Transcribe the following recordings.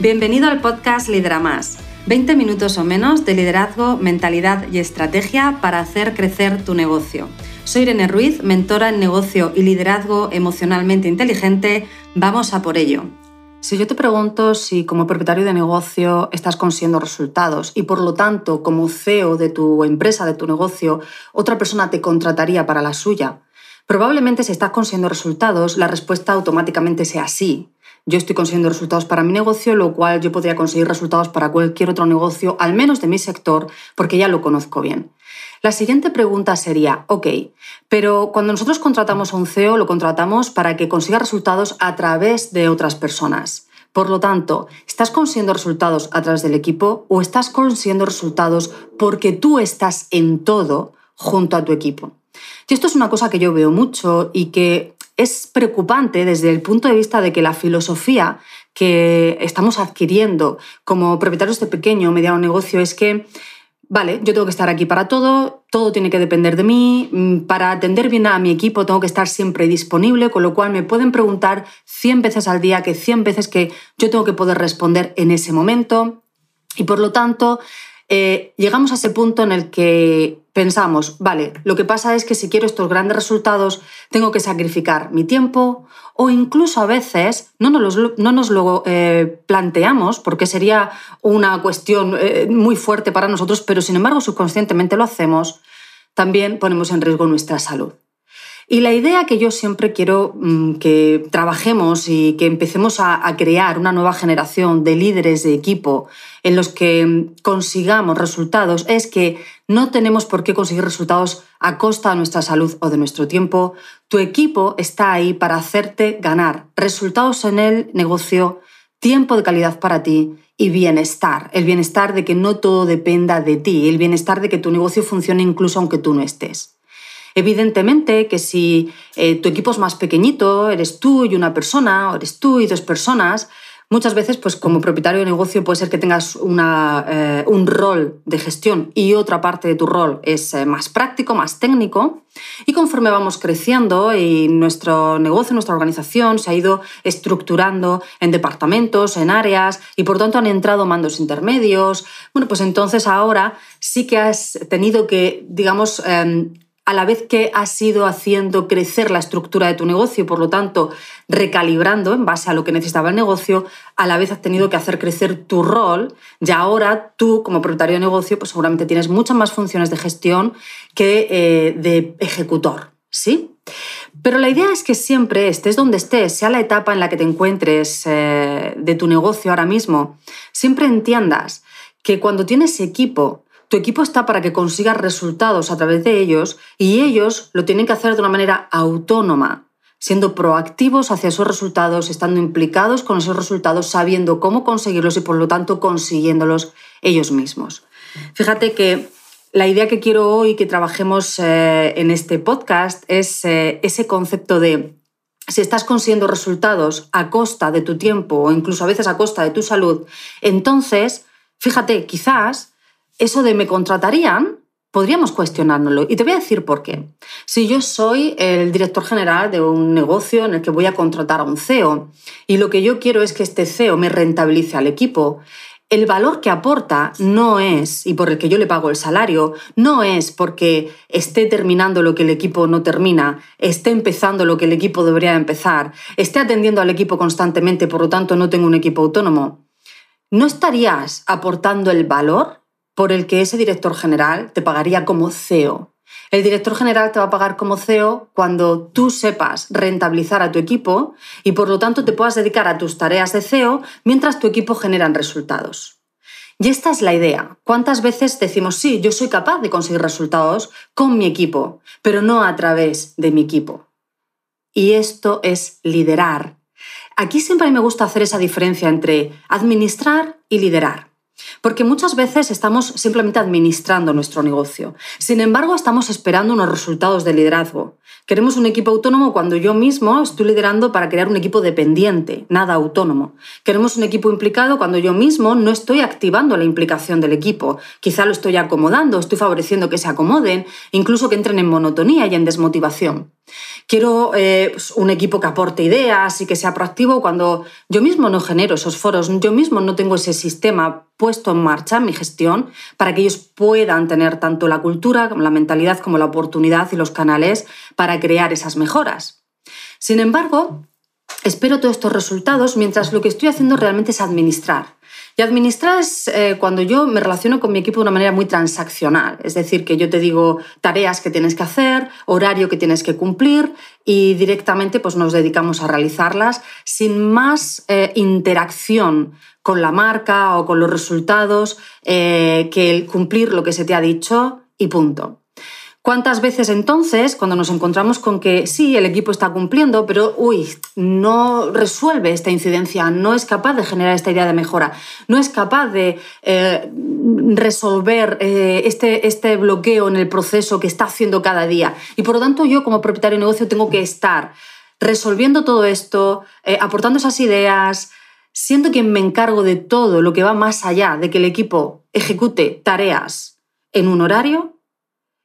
Bienvenido al podcast Lidera Más. 20 minutos o menos de liderazgo, mentalidad y estrategia para hacer crecer tu negocio. Soy Irene Ruiz, mentora en negocio y liderazgo emocionalmente inteligente. Vamos a por ello. Si yo te pregunto si como propietario de negocio estás consiguiendo resultados y por lo tanto como CEO de tu empresa, de tu negocio, otra persona te contrataría para la suya, probablemente si estás consiguiendo resultados la respuesta automáticamente sea sí. Yo estoy consiguiendo resultados para mi negocio, lo cual yo podría conseguir resultados para cualquier otro negocio, al menos de mi sector, porque ya lo conozco bien. La siguiente pregunta sería, ok, pero cuando nosotros contratamos a un CEO, lo contratamos para que consiga resultados a través de otras personas. Por lo tanto, ¿estás consiguiendo resultados a través del equipo o estás consiguiendo resultados porque tú estás en todo junto a tu equipo? Y esto es una cosa que yo veo mucho y que es preocupante desde el punto de vista de que la filosofía que estamos adquiriendo como propietarios de pequeño o mediano negocio es que vale, yo tengo que estar aquí para todo, todo tiene que depender de mí, mm, para atender bien a mi equipo tengo que estar siempre disponible, con lo cual me pueden preguntar 100 veces al día, que 100 veces que yo tengo que poder responder en ese momento. Y por lo tanto, eh, llegamos a ese punto en el que pensamos, vale, lo que pasa es que si quiero estos grandes resultados, tengo que sacrificar mi tiempo o incluso a veces no nos, no nos lo eh, planteamos porque sería una cuestión eh, muy fuerte para nosotros, pero sin embargo subconscientemente lo hacemos, también ponemos en riesgo nuestra salud. Y la idea que yo siempre quiero mm, que trabajemos y que empecemos a, crear una nueva generación de líderes de equipo en los que mm, consigamos resultados es que no tenemos por qué conseguir resultados a costa de nuestra salud o de nuestro tiempo. Tu equipo está ahí para hacerte ganar resultados en el negocio, tiempo de calidad para ti y bienestar. El bienestar de que no todo dependa de ti, el bienestar de que tu negocio funcione incluso aunque tú no estés. Evidentemente que si eh, tu equipo es más pequeñito, eres tú y una persona, o eres tú y dos personas, muchas veces, pues como propietario de negocio, puede ser que tengas eh, un rol de gestión y otra parte de tu rol es eh, más práctico, más técnico. Y conforme vamos creciendo y nuestro negocio, nuestra organización se ha ido estructurando en departamentos, en áreas y por tanto han entrado mandos intermedios, bueno, pues entonces ahora sí que has tenido que, digamos, em, a la vez que has ido haciendo crecer la estructura de tu negocio y por lo tanto recalibrando en base a lo que necesitaba el negocio, a la vez has tenido que hacer crecer tu rol y ahora tú como propietario de negocio pues seguramente tienes muchas más funciones de gestión que eh, de ejecutor, ¿sí? Pero la idea es que siempre estés donde estés, sea la etapa en la que te encuentres eh, de tu negocio ahora mismo, siempre entiendas que cuando tienes equipo, tu equipo está para que consigas resultados a través de ellos y ellos lo tienen que hacer de una manera autónoma, siendo proactivos hacia esos resultados, estando implicados con esos resultados, sabiendo cómo conseguirlos y por lo tanto consiguiéndolos ellos mismos. Fíjate que la idea que quiero hoy que trabajemos eh, en este podcast es eh, ese concepto de si estás consiguiendo resultados a costa de tu tiempo o incluso a veces a costa de tu salud, entonces, fíjate, quizás eso de me contratarían, podríamos cuestionárnoslo. Y te voy a decir por qué. Si yo soy el director general de un negocio en el que voy a contratar a un CEO y lo que yo quiero es que este CEO me rentabilice al equipo, el valor que aporta no es, y por el que yo le pago el salario, no es porque esté terminando lo que el equipo no termina, esté empezando lo que el equipo debería empezar, esté atendiendo al equipo constantemente, por lo tanto no tengo un equipo autónomo. ¿No estarías aportando el valor por el que ese director general te pagaría como CEO. El director general te va a pagar como CEO cuando tú sepas rentabilizar a tu equipo y por lo tanto te puedas dedicar a tus tareas de CEO mientras tu equipo genera resultados. Y esta es la idea. ¿Cuántas veces decimos, sí, yo soy capaz de conseguir resultados con mi equipo, pero no a través de mi equipo? Y esto es liderar. Aquí siempre me gusta hacer esa diferencia entre administrar y liderar. Porque muchas veces estamos simplemente administrando nuestro negocio. Sin embargo, estamos esperando unos resultados de liderazgo. Queremos un equipo autónomo cuando yo mismo estoy liderando para crear un equipo dependiente, nada autónomo. Queremos un equipo implicado cuando yo mismo no estoy activando la implicación del equipo. Quizá lo estoy acomodando, estoy favoreciendo que se acomoden, incluso que entren en monotonía y en desmotivación. Quiero eh, pues, un equipo que aporte ideas y que sea proactivo cuando yo mismo no genero esos foros, yo mismo no tengo ese sistema puesto en marcha en mi gestión para que ellos puedan tener tanto la cultura, la mentalidad como la oportunidad y los canales para crear esas mejoras. Sin embargo, espero todos estos resultados mientras lo que estoy haciendo realmente es administrar. Y administrar es eh, cuando yo me relaciono con mi equipo de una manera muy transaccional, es decir, que yo te digo tareas que tienes que hacer, horario que tienes que cumplir y directamente pues, nos dedicamos a realizarlas sin más eh, interacción con la marca o con los resultados eh, que el cumplir lo que se te ha dicho y punto. ¿Cuántas veces entonces, cuando nos encontramos con que sí, el equipo está cumpliendo, pero uy, no resuelve esta incidencia, no es capaz de generar esta idea de mejora, no es capaz de eh, resolver eh, este, este bloqueo en el proceso que está haciendo cada día? Y por lo tanto, yo como propietario de negocio tengo que estar resolviendo todo esto, eh, aportando esas ideas, siendo quien me encargo de todo lo que va más allá de que el equipo ejecute tareas en un horario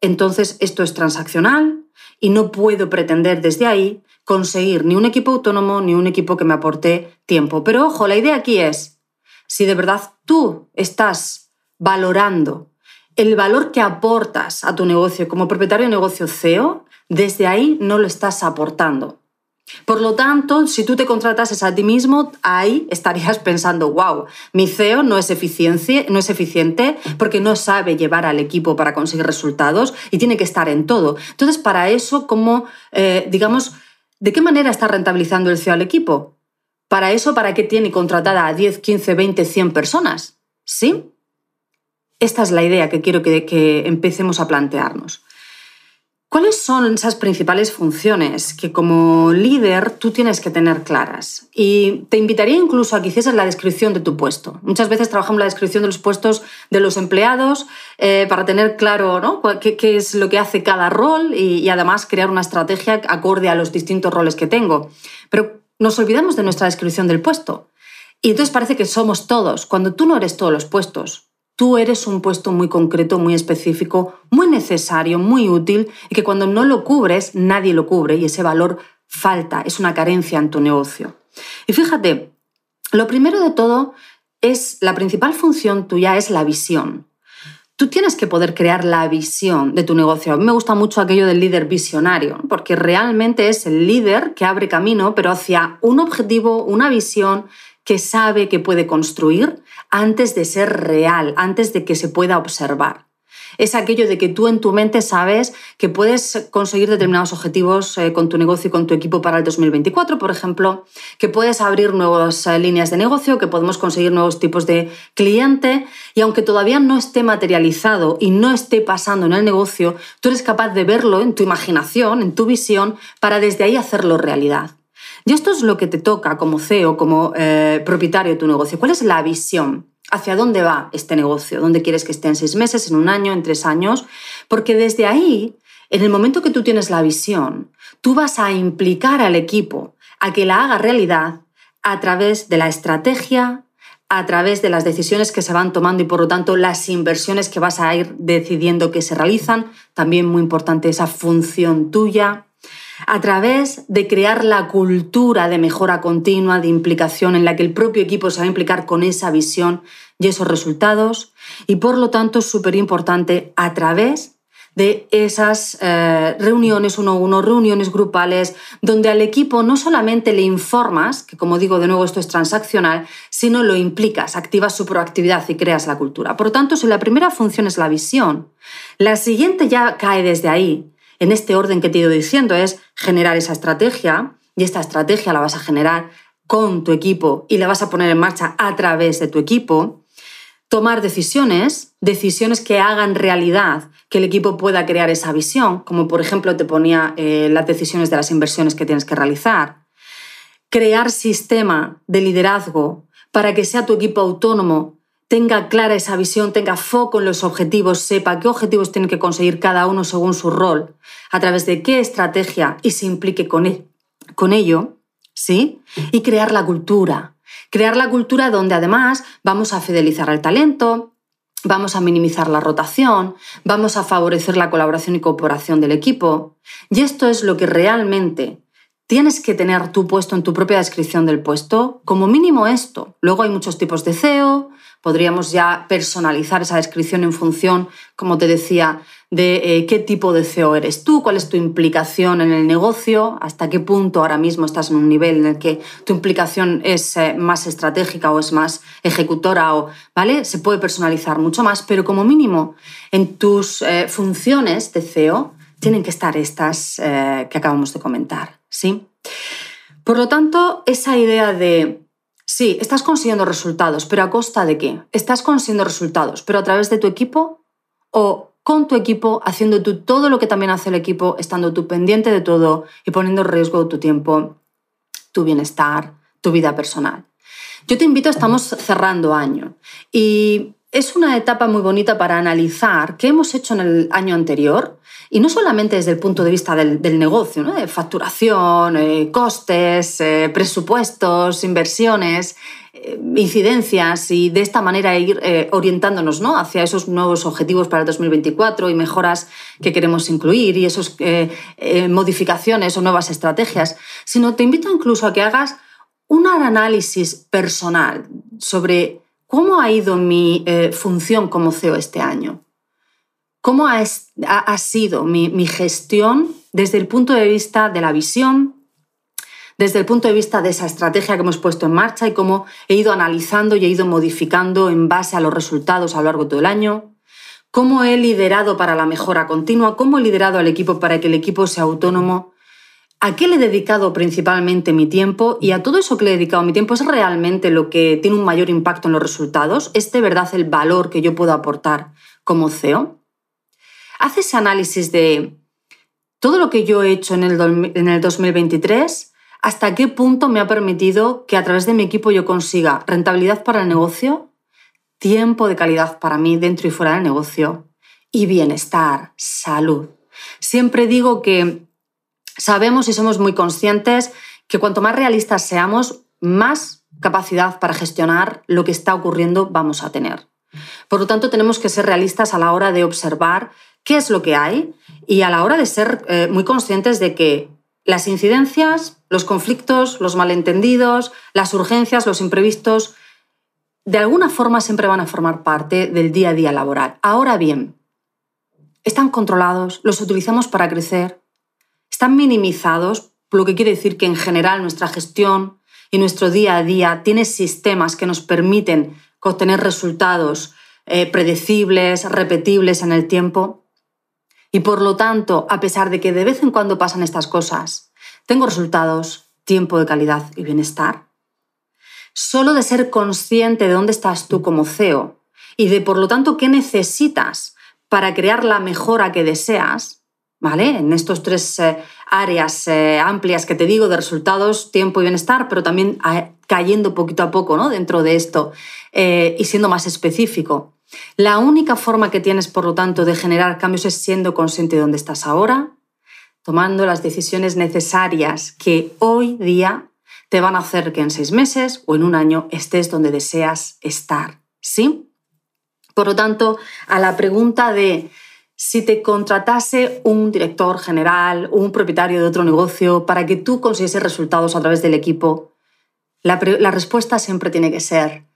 entonces esto es transaccional y no puedo pretender desde ahí conseguir ni un equipo autónomo ni un equipo que me aporte tiempo. Pero ojo, la idea aquí es, si de verdad tú estás valorando el valor que aportas a tu negocio como propietario de negocio CEO, desde ahí no lo estás aportando. Por lo tanto, si tú te contratas a ti mismo, ahí estarías pensando, wow, mi CEO no es, no es eficiente porque no sabe llevar al equipo para conseguir resultados y tiene que estar en todo. Entonces, para eso, ¿cómo, eh, digamos, de qué manera está rentabilizando el CEO al equipo? Para eso, ¿para qué tiene contratada a 10, 15, 20, 100 personas? ¿Sí? Esta es la idea que quiero que empecemos a plantearnos. ¿Cuáles son esas principales funciones que como líder tú tienes que tener claras? Y te invitaría incluso a que hicieses la descripción de tu puesto. Muchas veces trabajamos la descripción de los puestos de los empleados eh, para tener claro ¿Qué, es lo que hace cada rol y, y además crear una estrategia acorde a los distintos roles que tengo. Pero nos olvidamos de nuestra descripción del puesto. Y entonces parece que somos todos, cuando tú no eres todos los puestos. Tú eres un puesto muy concreto, muy específico, muy necesario, muy útil y que cuando no lo cubres, nadie lo cubre y ese valor falta, es una carencia en tu negocio. Y fíjate, lo primero de todo es, la principal función tuya es la visión. Tú tienes que poder crear la visión de tu negocio. A mí me gusta mucho aquello del líder visionario, porque realmente es el líder que abre camino, pero hacia un objetivo, una visión que sabe que puede construir antes de ser real, antes de que se pueda observar. Es aquello de que tú en tu mente sabes que puedes conseguir determinados objetivos eh, con tu negocio y con tu equipo para el 2024, por ejemplo, que puedes abrir nuevas eh, líneas de negocio, que podemos conseguir nuevos tipos de cliente y aunque todavía no esté materializado y no esté pasando en el negocio, tú eres capaz de verlo en tu imaginación, en tu visión, para desde ahí hacerlo realidad. Y esto es lo que te toca como CEO, como eh, propietario de tu negocio. ¿Cuál es la visión? ¿Hacia dónde va este negocio? ¿Dónde quieres que esté en seis meses, en un año, en tres años? Porque desde ahí, en el momento que tú tienes la visión, tú vas a implicar al equipo a que la haga realidad a través de la estrategia, a través de las decisiones que se van tomando y por lo tanto las inversiones que vas a ir decidiendo que se realizan. También muy importante esa función tuya a través de crear la cultura de mejora continua, de implicación, en la que el propio equipo se va a implicar con esa visión y esos resultados. Y por lo tanto es súper importante a través de esas eh, reuniones uno a uno, reuniones grupales, donde al equipo no solamente le informas, que como digo de nuevo esto es transaccional, sino lo implicas, activas su proactividad y creas la cultura. Por lo tanto, si la primera función es la visión, la siguiente ya cae desde ahí, en este orden que te he ido diciendo, es generar esa estrategia y esta estrategia la vas a generar con tu equipo y la vas a poner en marcha a través de tu equipo. Tomar decisiones, decisiones que hagan realidad que el equipo pueda crear esa visión, como por ejemplo te ponía eh, las decisiones de las inversiones que tienes que realizar. Crear sistema de liderazgo para que sea tu equipo autónomo tenga clara esa visión, tenga foco en los objetivos, sepa qué objetivos tiene que conseguir cada uno según su rol, a través de qué estrategia y se implique con, e-, con ello, ¿sí? Y crear la cultura. Crear la cultura donde además vamos a fidelizar al talento, vamos a minimizar la rotación, vamos a favorecer la colaboración y cooperación del equipo. Y esto es lo que realmente tienes que tener tú puesto en tu propia descripción del puesto, como mínimo esto. Luego hay muchos tipos de CEO, podríamos ya personalizar esa descripción en función, como te decía, de eh, qué tipo de CEO eres tú, cuál es tu implicación en el negocio, hasta qué punto ahora mismo estás en un nivel en el que tu implicación es eh, más estratégica o es más ejecutora, o, ¿vale? Se puede personalizar mucho más, pero como mínimo en tus eh, funciones de CEO tienen que estar estas que acabamos de comentar. ¿Sí? Por lo tanto, esa idea de, sí, estás consiguiendo resultados, pero ¿a costa de qué? ¿Estás consiguiendo resultados, pero a través de tu equipo o con tu equipo, haciendo tú todo lo que también hace el equipo, estando tú pendiente de todo y poniendo en riesgo tu tiempo, tu bienestar, tu vida personal? Yo te invito, estamos cerrando año y es una etapa muy bonita para analizar qué hemos hecho en el año anterior y no solamente desde el punto de vista del, negocio, de facturación, eh, costes, eh, presupuestos, inversiones, eh, incidencias y de esta manera ir orientándonos ¿no? hacia esos nuevos objetivos para el 2024 y mejoras que queremos incluir y esas modificaciones o nuevas estrategias, sino te invito incluso a que hagas un análisis personal sobre cómo ha ido mi función como CEO este año. ¿Cómo ha, sido mi, gestión desde el punto de vista de la visión, desde el punto de vista de esa estrategia que hemos puesto en marcha y cómo he ido analizando y he ido modificando en base a los resultados a lo largo de todo el año? ¿Cómo he liderado para la mejora continua? ¿Cómo he liderado al equipo para que el equipo sea autónomo? ¿A qué le he dedicado principalmente mi tiempo? Y a todo eso que le he dedicado mi tiempo es realmente lo que tiene un mayor impacto en los resultados. ¿Es de verdad el valor que yo puedo aportar como CEO? haz ese análisis de todo lo que yo he hecho en el, en el 2023, hasta qué punto me ha permitido que a través de mi equipo yo consiga rentabilidad para el negocio, tiempo de calidad para mí dentro y fuera del negocio y bienestar, salud. Siempre digo que sabemos y somos muy conscientes que cuanto más realistas seamos, más capacidad para gestionar lo que está ocurriendo vamos a tener. Por lo tanto, tenemos que ser realistas a la hora de observar qué es lo que hay y a la hora de ser eh, muy conscientes de que las incidencias, los conflictos, los malentendidos, las urgencias, los imprevistos, de alguna forma siempre van a formar parte del día a día laboral. Ahora bien, están controlados, los utilizamos para crecer, están minimizados, lo que quiere decir que en general nuestra gestión y nuestro día a día tiene sistemas que nos permiten obtener resultados eh, predecibles, repetibles en el tiempo. Y por lo tanto, a pesar de que de vez en cuando pasan estas cosas, tengo resultados, tiempo de calidad y bienestar. Solo de ser consciente de dónde estás tú como CEO y de por lo tanto qué necesitas para crear la mejora que deseas, ¿vale? En estos tres eh, áreas eh, amplias que te digo de resultados, tiempo y bienestar, pero también eh, cayendo poquito a poco ¿no? dentro de esto y siendo más específico. La única forma que tienes, por lo tanto, de generar cambios es siendo consciente de dónde estás ahora, tomando las decisiones necesarias que hoy día te van a hacer que en seis meses o en un año estés donde deseas estar. ¿Sí? Por lo tanto, a la pregunta de si te contratase un director general un propietario de otro negocio para que tú consiguieses resultados a través del equipo, la, la respuesta siempre tiene que ser,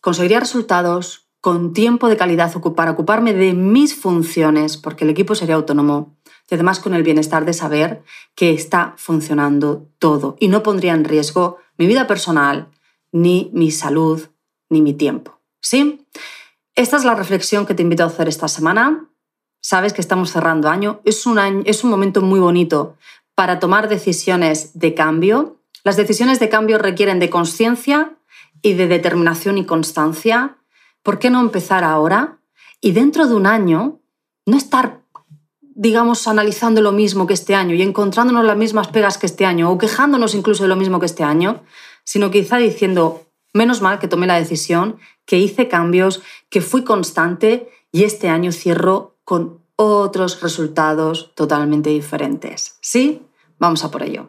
conseguiría resultados con tiempo de calidad para ocuparme de mis funciones, porque el equipo sería autónomo, y además con el bienestar de saber que está funcionando todo y no pondría en riesgo mi vida personal, ni mi salud, ni mi tiempo. ¿Sí? Esta es la reflexión que te invito a hacer esta semana. Sabes que estamos cerrando año. Es un, es un momento muy bonito para tomar decisiones de cambio. Las decisiones de cambio requieren de conciencia y de determinación y constancia ¿por qué no empezar ahora? Y dentro de un año, no estar, digamos, analizando lo mismo que este año y encontrándonos las mismas pegas que este año o quejándonos incluso de lo mismo que este año, sino quizá diciendo, menos mal que tomé la decisión, que hice cambios, que fui constante y este año cierro con otros resultados totalmente diferentes. ¿Sí? Vamos a por ello.